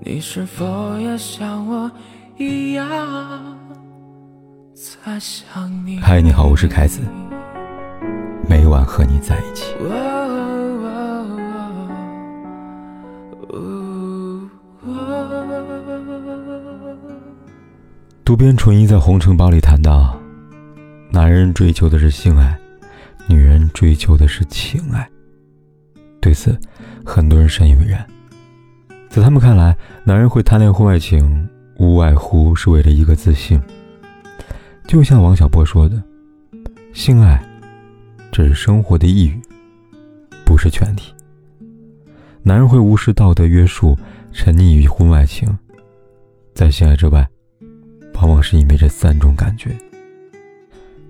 你是否也像我一样？嗨，你好，我是凯子，每晚和你在一起。渡边淳一在《红尘堡》里谈到，男人追求的是性爱，女人追求的是情爱。对此，很多人深以为然。在他们看来，男人会贪恋婚外情，无外乎是为了一个自信。就像王小波说的：“性爱只是生活的一隅，不是全体。”男人会无视道德约束，沉溺于婚外情，在性爱之外，往往是因为这三种感觉。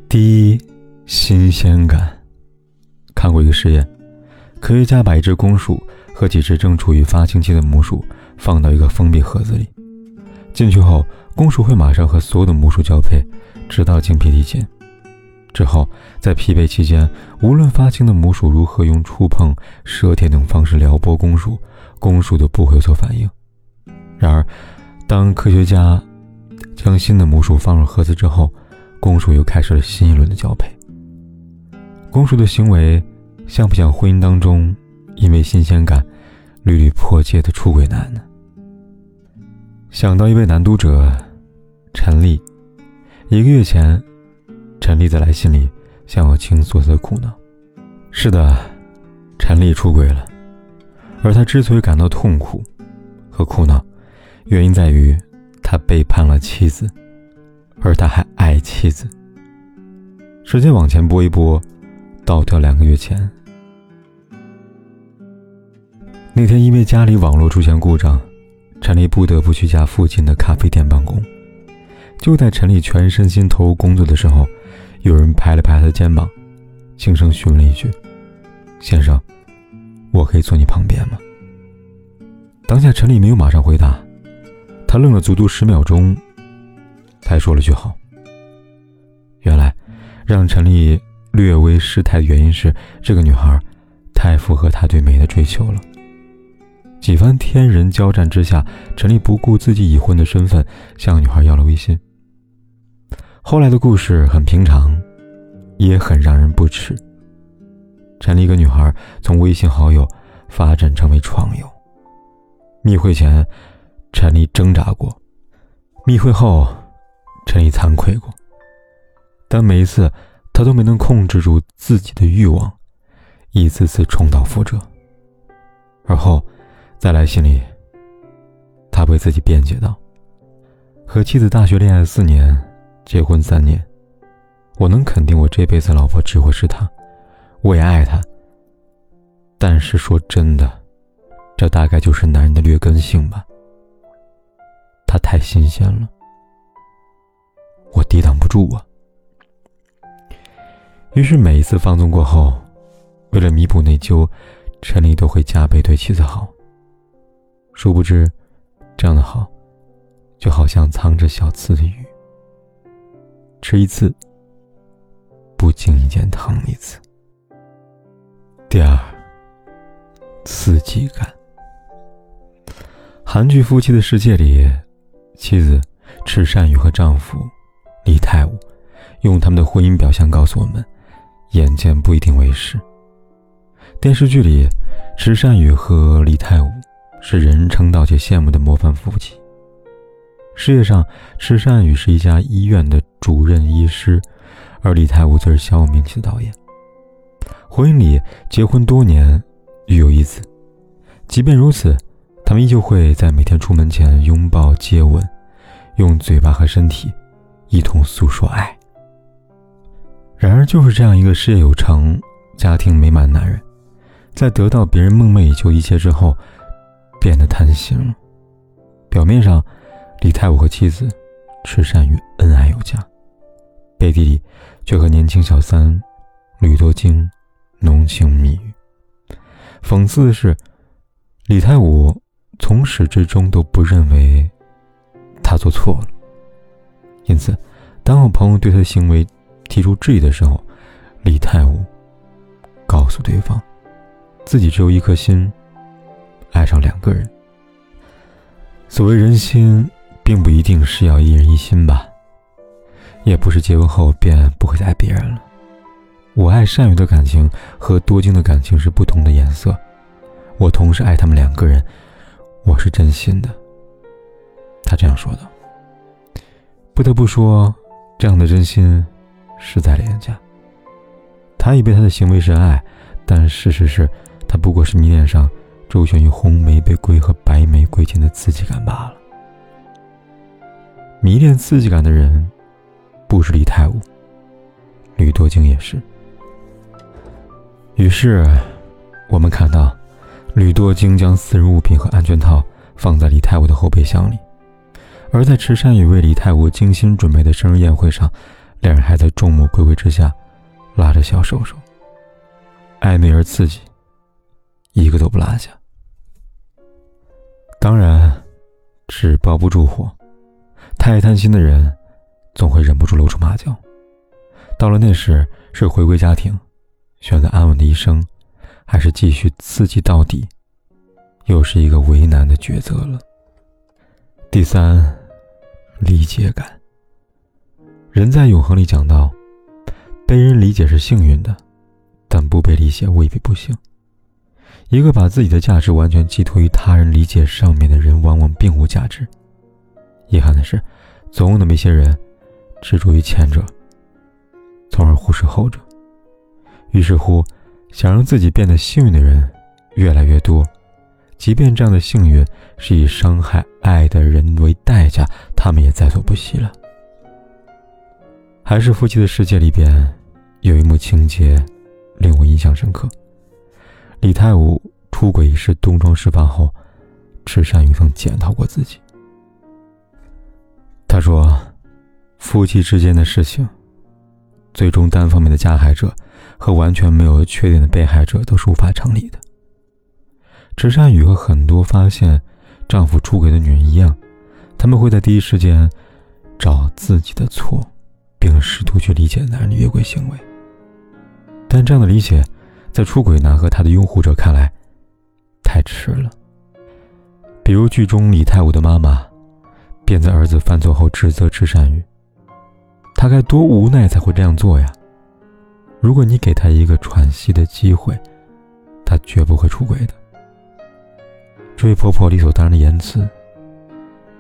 第一，新鲜感。看过一个实验，科学家把一只公鼠。和几只正处于发情期的母鼠放到一个封闭盒子里，进去后，公鼠会马上和所有的母鼠交配，直到精疲力尽。之后，在疲惫期间，无论发情的母鼠如何用触碰、射舔等方式撩拨公鼠，公鼠都不会有所反应。然而，当科学家将新的母鼠放入盒子之后，公鼠又开始了新一轮的交配。公鼠的行为像不像婚姻当中？因为新鲜感，屡屡破戒的出轨男呢？想到一位男读者陈丽，一个月前，陈丽在来信里向我倾诉她的苦恼。是的，陈丽出轨了，而他之所以感到痛苦和苦恼，原因在于他背叛了妻子，而他还爱妻子。时间往前拨一拨，倒掉两个月前。那天因为家里网络出现故障，陈丽不得不去家附近的咖啡店办公。就在陈丽全身心投入工作的时候，有人拍了拍她的肩膀，轻声询问了一句：“先生，我可以坐你旁边吗？”当下陈丽没有马上回答，他愣了足足十秒钟，才说了句“好”。原来，让陈丽略微失态的原因是这个女孩太符合他对美的追求了。几番天人交战之下，陈丽不顾自己已婚的身份，向女孩要了微信。后来的故事很平常，也很让人不齿。陈丽跟女孩从微信好友发展成为床友。密会前，陈丽挣扎过；密会后，陈丽惭愧过。但每一次，她都没能控制住自己的欲望，一次次重蹈覆辙。而后。在来信里，他为自己辩解道：“和妻子大学恋爱四年，结婚三年，我能肯定我这辈子老婆只会是她，我也爱她。但是说真的，这大概就是男人的劣根性吧。他太新鲜了，我抵挡不住啊。于是每一次放纵过后，为了弥补内疚，陈丽都会加倍对妻子好。”殊不知，这样的好，就好像藏着小刺的鱼，吃一次，不经意间疼一次。第二，刺激感。韩剧《夫妻的世界》里，妻子池善宇和丈夫李泰武，用他们的婚姻表象告诉我们：眼见不一定为实。电视剧里，池善宇和李泰武。是人称道且羡慕的模范夫妻。事业上，池善宇是一家医院的主任医师，而李泰武则是小有名气的导演。婚姻里，结婚多年，育有一子。即便如此，他们依旧会在每天出门前拥抱、接吻，用嘴巴和身体一同诉说爱。然而，就是这样一个事业有成、家庭美满的男人，在得到别人梦寐以求一切之后，变得贪心了。表面上，李太武和妻子池善于恩爱有加，背地里却和年轻小三吕多金浓情蜜语。讽刺的是，李太武从始至终都不认为他做错了。因此，当我朋友对他的行为提出质疑的时候，李太武告诉对方，自己只有一颗心。爱上两个人，所谓人心，并不一定是要一人一心吧，也不是结婚后便不会再爱别人了。我爱善宇的感情和多金的感情是不同的颜色，我同时爱他们两个人，我是真心的。他这样说的。不得不说，这样的真心实在廉价。他以为他的行为是爱，但事实是，他不过是迷恋上周旋于红玫瑰和白玫瑰间的刺激感罢了。迷恋刺激感的人，不是李泰武，吕多金也是。于是，我们看到，吕多金将私人物品和安全套放在李泰武的后备箱里，而在池山宇为李泰武精心准备的生日宴会上，两人还在众目睽睽之下拉着小手手，暧昧而刺激，一个都不落下。当然，纸包不住火，太贪心的人总会忍不住露出马脚。到了那时，是回归家庭。选择安稳的一生，还是继续刺激到底，又是一个为难的抉择了。第三，理解感。人在永恒里讲到，被人理解是幸运的，但不被理解未必不幸。一个把自己的价值完全寄托于他人理解上面的人，往往并无价值。遗憾的是，总有那么一些人，执着于前者，从而忽视后者。于是乎，想让自己变得幸运的人越来越多，即便这样的幸运是以伤害爱的人为代价，他们也在所不惜了。还是夫妻的世界里边，有一幕情节令我印象深刻。李太武出轨一事东窗事发后，池善宇曾检讨过自己。他说：“夫妻之间的事情，最终单方面的加害者。”和完全没有缺点的被害者都是无法成立的。池善宇和很多发现丈夫出轨的女人一样，他们会在第一时间找自己的错，并试图去理解男人的越轨行为。但这样的理解，在出轨男和他的拥护者看来，太迟了。比如剧中李太武的妈妈，便在儿子犯错后指责池善宇，他该多无奈才会这样做呀？如果你给他一个喘息的机会，他绝不会出轨的。这位婆婆理所当然的言辞，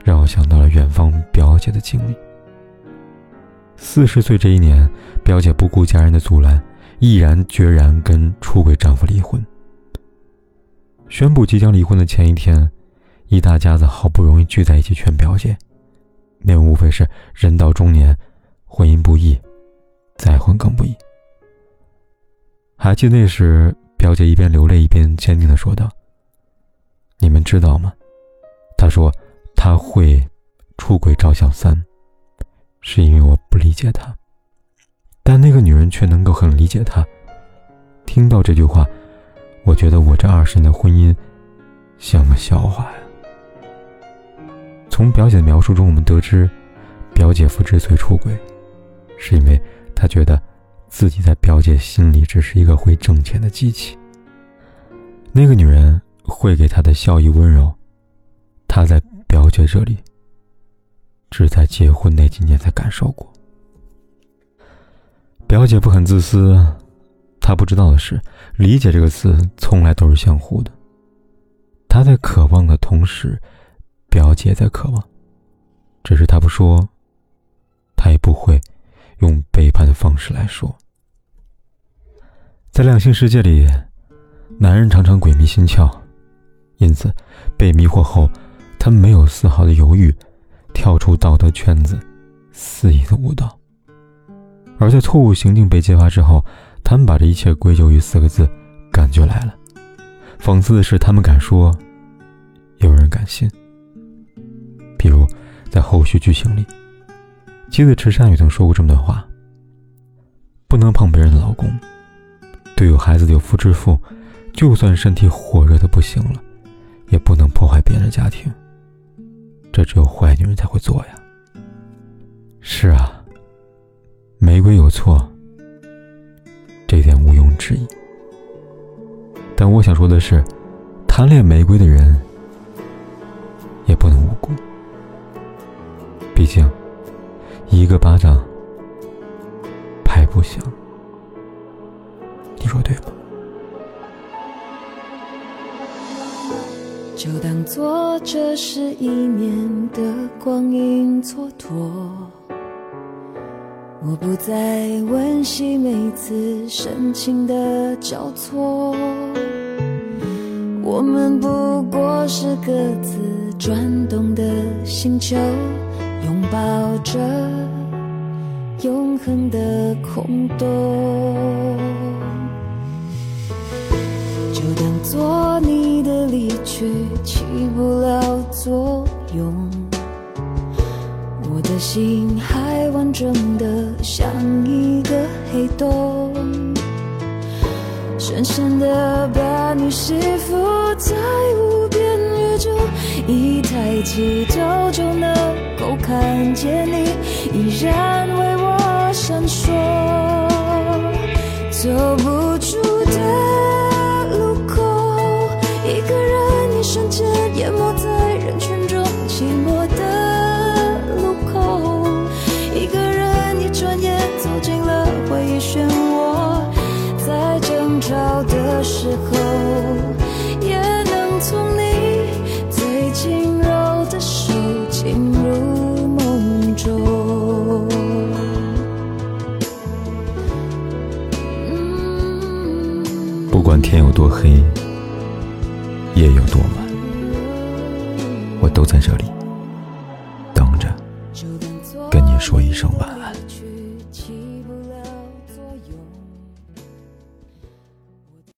让我想到了远方表姐的经历。四十岁这一年，表姐不顾家人的阻拦，毅然决然跟出轨丈夫离婚。宣布即将离婚的前一天，一大家子好不容易聚在一起劝表姐，内容无非是人到中年，婚姻不易，再婚更不易。还记得那时，表姐一边流泪一边坚定的说道：“你们知道吗？她说她会出轨找小三，是因为我不理解她。但那个女人却能够很理解她。听到这句话，我觉得我这二十年的婚姻像个笑话呀。从表姐的描述中，我们得知，表姐夫之所以出轨，是因为他觉得。”自己在表姐心里只是一个会挣钱的机器。那个女人会给他的笑意温柔，他在表姐这里，只在结婚那几年才感受过。表姐不很自私，她不知道的是，理解这个词从来都是相互的。她在渴望的同时，表姐在渴望，只是她不说，她也不会。用背叛的方式来说，在两性世界里，男人常常鬼迷心窍，因此被迷惑后，他没有丝毫的犹豫，跳出道德圈子，肆意的舞蹈；而在错误行径被揭发之后，他们把这一切归咎于四个字：感觉来了。讽刺的是，他们敢说，有人敢信。比如在后续剧情里。妻子池善宇曾说过这么段话：“不能碰别人的老公，对有孩子的有夫之妇，就算身体火热的不行了，也不能破坏别人的家庭。这只有坏女人才会做呀。”是啊，玫瑰有错，这点毋庸置疑。但我想说的是，贪恋玫瑰的人，也不能无辜。毕竟，一个巴掌拍不响，你说对吗？就当作这是一年的光阴蹉跎，我不再温习每次深情的交错，我们不过是各自转动的星球，拥抱着永恒的空洞。就当做你的离去起不了作用，的心还完整的像一个黑洞，深深的把你吸附在无边宇宙，一抬起头就能够看见你，依然为我闪烁，走不时候，也能从你最轻柔的手进入梦中。不管天有多黑，夜有多晚，我都在这里等着，跟你说一声晚安。